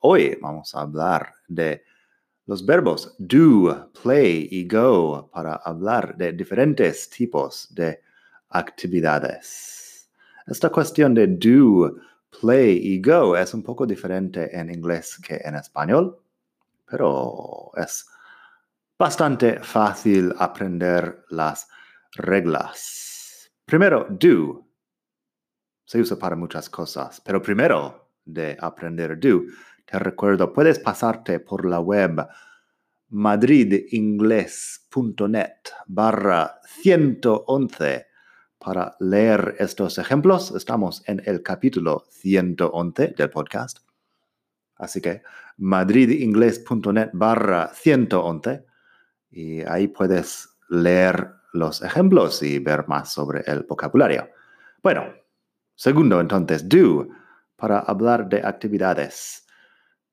Hoy vamos a hablar de los verbos do, play y go para hablar de diferentes tipos de actividades. Esta cuestión de do, play y go es un poco diferente en inglés que en español, pero es bastante fácil aprender las reglas. Primero, do. Se usa para muchas cosas, pero primero de aprender do, te recuerdo, puedes pasarte por la web madridingles.net barra 111 para leer estos ejemplos. Estamos en el capítulo 111 del podcast. Así que madridingles.net barra 111 y ahí puedes leer los ejemplos y ver más sobre el vocabulario. Bueno, segundo entonces, do, para hablar de actividades.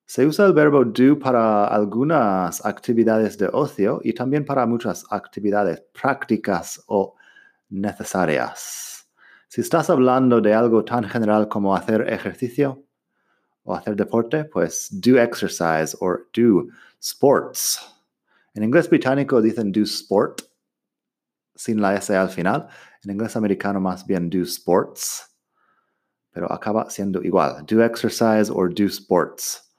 Se usa el verbo do para algunas actividades de ocio y también para muchas actividades prácticas o necesarias. Si estás hablando de algo tan general como hacer ejercicio o hacer deporte, pues do exercise or do sports. En inglés británico dicen do sport sin la S al final. En inglés americano más bien do sports, pero acaba siendo igual. Do exercise or do sports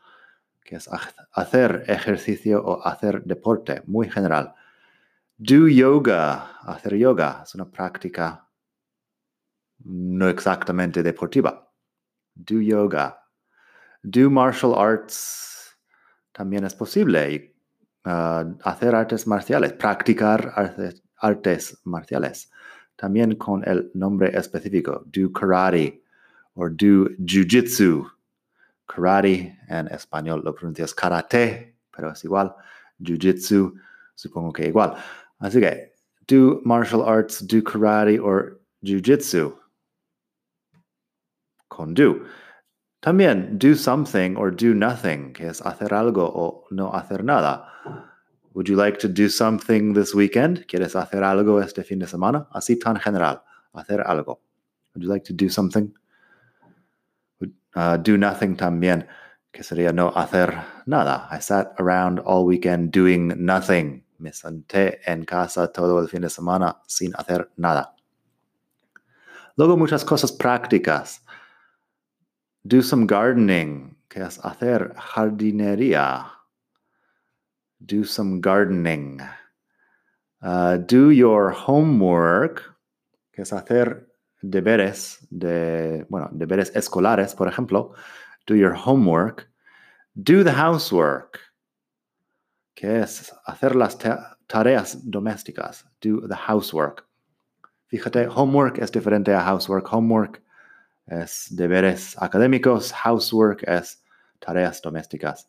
que es hacer ejercicio o hacer deporte, muy general. Do yoga, hacer yoga, es una práctica no exactamente deportiva. Do yoga. Do martial arts, también es posible. Uh, hacer artes marciales, practicar artes, marciales, también con el nombre específico. Do karate o do jiu-jitsu karate, en español lo pronuncias karate, pero es igual. Jiu-jitsu, supongo que igual. Así que, do martial arts, do karate or jiu-jitsu. Con do. También do something or do nothing, que es hacer algo o no hacer nada. Would you like to do something this weekend? ¿Quieres hacer algo este fin de semana? Así tan general, hacer algo. Would you like to do something? Uh, do nothing también, que sería no hacer nada. I sat around all weekend doing nothing. Me senté en casa todo el fin de semana sin hacer nada. Luego muchas cosas prácticas. Do some gardening, que es hacer jardinería. Do some gardening. Uh, do your homework, que es hacer deberes, de, bueno, deberes escolares, por ejemplo, do your homework, do the housework, que es hacer las tareas domésticas, do the housework. Fíjate, homework es diferente a housework. Homework es deberes académicos, housework es tareas domésticas.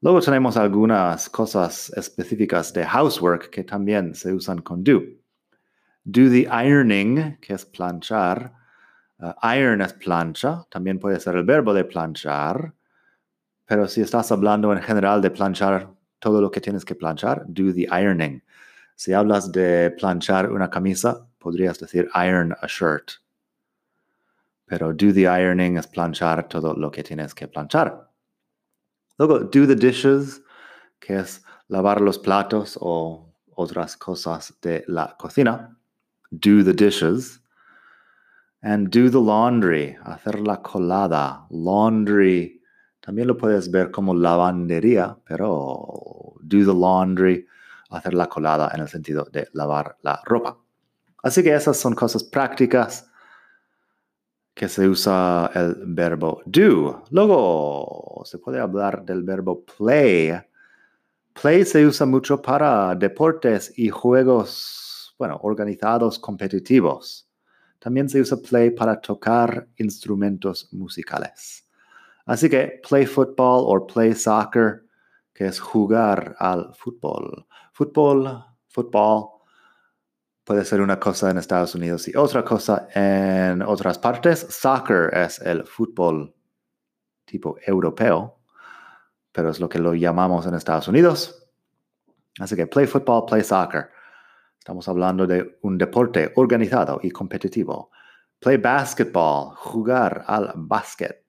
Luego tenemos algunas cosas específicas de housework que también se usan con do. Do the ironing, que es planchar. Uh, iron es plancha, también puede ser el verbo de planchar. Pero si estás hablando en general de planchar todo lo que tienes que planchar, do the ironing. Si hablas de planchar una camisa, podrías decir iron a shirt. Pero do the ironing es planchar todo lo que tienes que planchar. Luego, do the dishes, que es lavar los platos o otras cosas de la cocina do the dishes, and do the laundry, hacer la colada. Laundry, también lo puedes ver como lavandería, pero do the laundry, hacer la colada en el sentido de lavar la ropa. Así que esas son cosas prácticas que se usa el verbo do. Luego se puede hablar del verbo play. Play se usa mucho para deportes y juegos bueno, organizados competitivos. También se usa play para tocar instrumentos musicales. Así que play football o play soccer, que es jugar al fútbol. Fútbol, fútbol, puede ser una cosa en Estados Unidos y otra cosa en otras partes. Soccer es el fútbol tipo europeo, pero es lo que lo llamamos en Estados Unidos. Así que play football, play soccer. Estamos hablando de un deporte organizado y competitivo. Play basketball, jugar al básquet.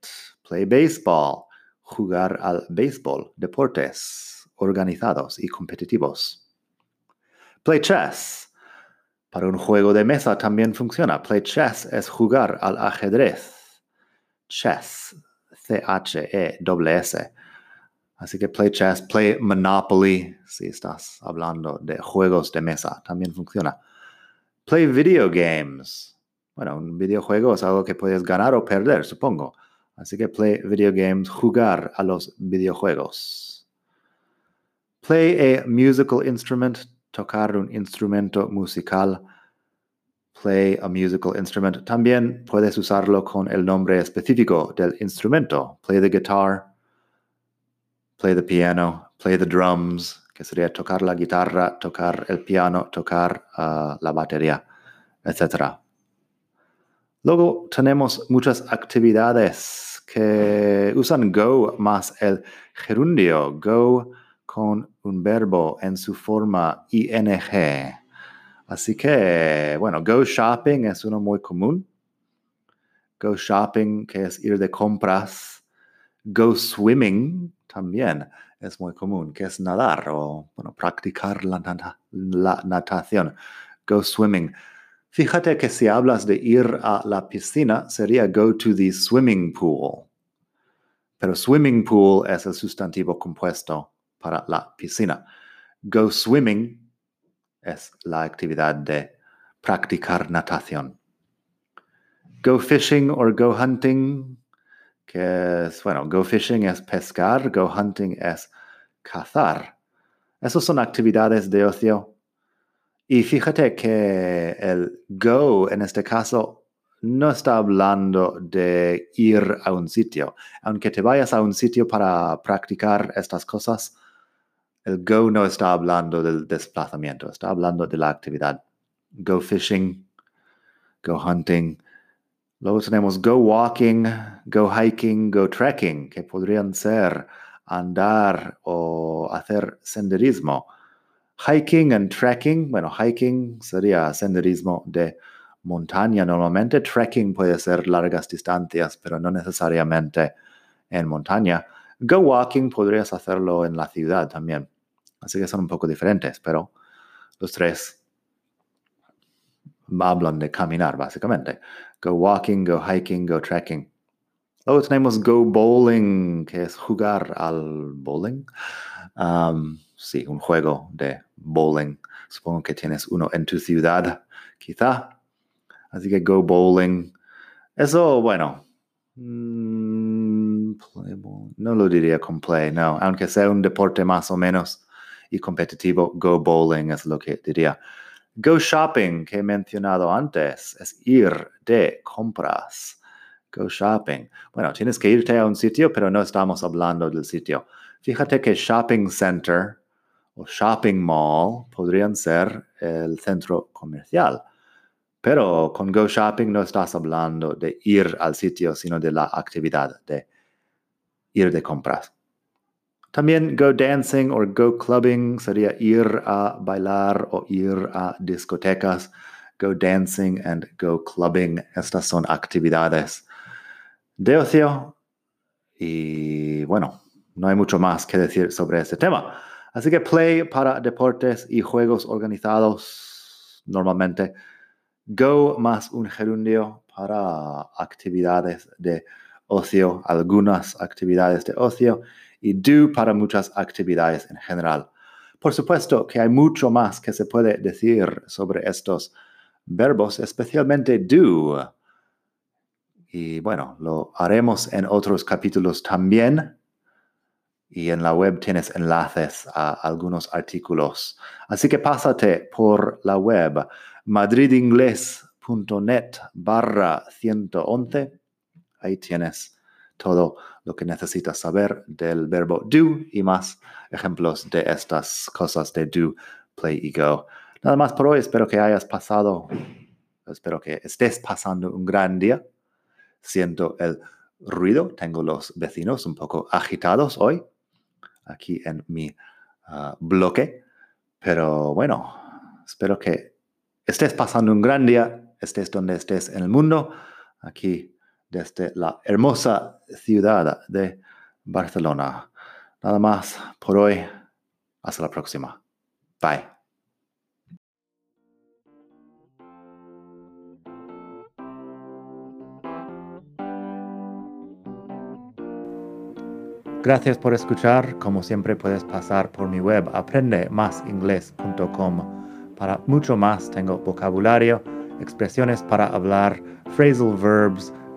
Play baseball, jugar al béisbol, deportes organizados y competitivos. Play chess. Para un juego de mesa también funciona. Play chess es jugar al ajedrez. Chess, C-H-E-S. Así que play chess, play Monopoly, si estás hablando de juegos de mesa, también funciona. Play video games. Bueno, un videojuego es algo que puedes ganar o perder, supongo. Así que play video games, jugar a los videojuegos. Play a musical instrument, tocar un instrumento musical. Play a musical instrument. También puedes usarlo con el nombre específico del instrumento. Play the guitar, play the piano, play the drums, que sería tocar la guitarra, tocar el piano, tocar uh, la batería, etc. Luego tenemos muchas actividades que usan go más el gerundio, go con un verbo en su forma ing. Así que, bueno, go shopping es uno muy común. Go shopping, que es ir de compras. Go swimming también es muy común, que es nadar o, bueno, practicar la, la natación. Go swimming. Fíjate que si hablas de ir a la piscina, sería go to the swimming pool. Pero swimming pool es el sustantivo compuesto para la piscina. Go swimming es la actividad de practicar natación. Go fishing or go hunting, que es, bueno, go fishing es pescar, go hunting es cazar. Esas son actividades de ocio y fíjate que el go en este caso no está hablando de ir a un sitio. Aunque te vayas a un sitio para practicar estas cosas, el go no está hablando del desplazamiento, está hablando de la actividad. Go fishing, go hunting. Luego tenemos go walking, go hiking, go trekking, que podrían ser andar o hacer senderismo. Hiking and trekking, bueno, hiking sería senderismo de montaña normalmente, trekking puede ser largas distancias, pero no necesariamente en montaña. Go walking podrías hacerlo en la ciudad también. Así que son un poco diferentes, pero los tres hablan de caminar básicamente. Go walking, go hiking, go trekking. Luego tenemos go bowling, que es jugar al bowling. Um, sí, un juego de bowling. Supongo que tienes uno en tu ciudad, quizá. Así que go bowling. Eso, bueno, mm, no lo diría con play, no. Aunque sea un deporte más o menos y competitivo, go bowling es lo que diría. Go shopping, que he mencionado antes, es ir de compras. Go shopping. Bueno, tienes que irte a un sitio, pero no estamos hablando del sitio. Fíjate que shopping center o shopping mall podrían ser el centro comercial. Pero con Go Shopping no estás hablando de ir al sitio, sino de la actividad de ir de compras. También Go Dancing o Go Clubbing sería ir a bailar o ir a discotecas. Go Dancing and Go Clubbing, estas son actividades de ocio. Y bueno, no hay mucho más que decir sobre este tema. Así que play para deportes y juegos organizados normalmente. Go más un gerundio para actividades de ocio, algunas actividades de ocio y do para muchas actividades en general. Por supuesto que hay mucho más que se puede decir sobre estos verbos, especialmente do. Y bueno, lo haremos en otros capítulos también y en la web tienes enlaces a algunos artículos. Así que pásate por la web madridingles.net barra 111. Ahí tienes todo lo que necesitas saber del verbo do y más ejemplos de estas cosas de do, play y go. Nada más por hoy, espero que hayas pasado, espero que estés pasando un gran día. Siento el ruido, tengo los vecinos un poco agitados hoy aquí en mi ah, bloque, pero bueno, espero que estés pasando un gran día, estés donde estés en el mundo, aquí desde la hermosa ciudad de Barcelona. Nada más por hoy. Hasta la próxima. Bye. Gracias por escuchar. Como siempre puedes pasar por mi web aprendemasingles.com. Para mucho más tengo vocabulario, expresiones para hablar, phrasal verbs,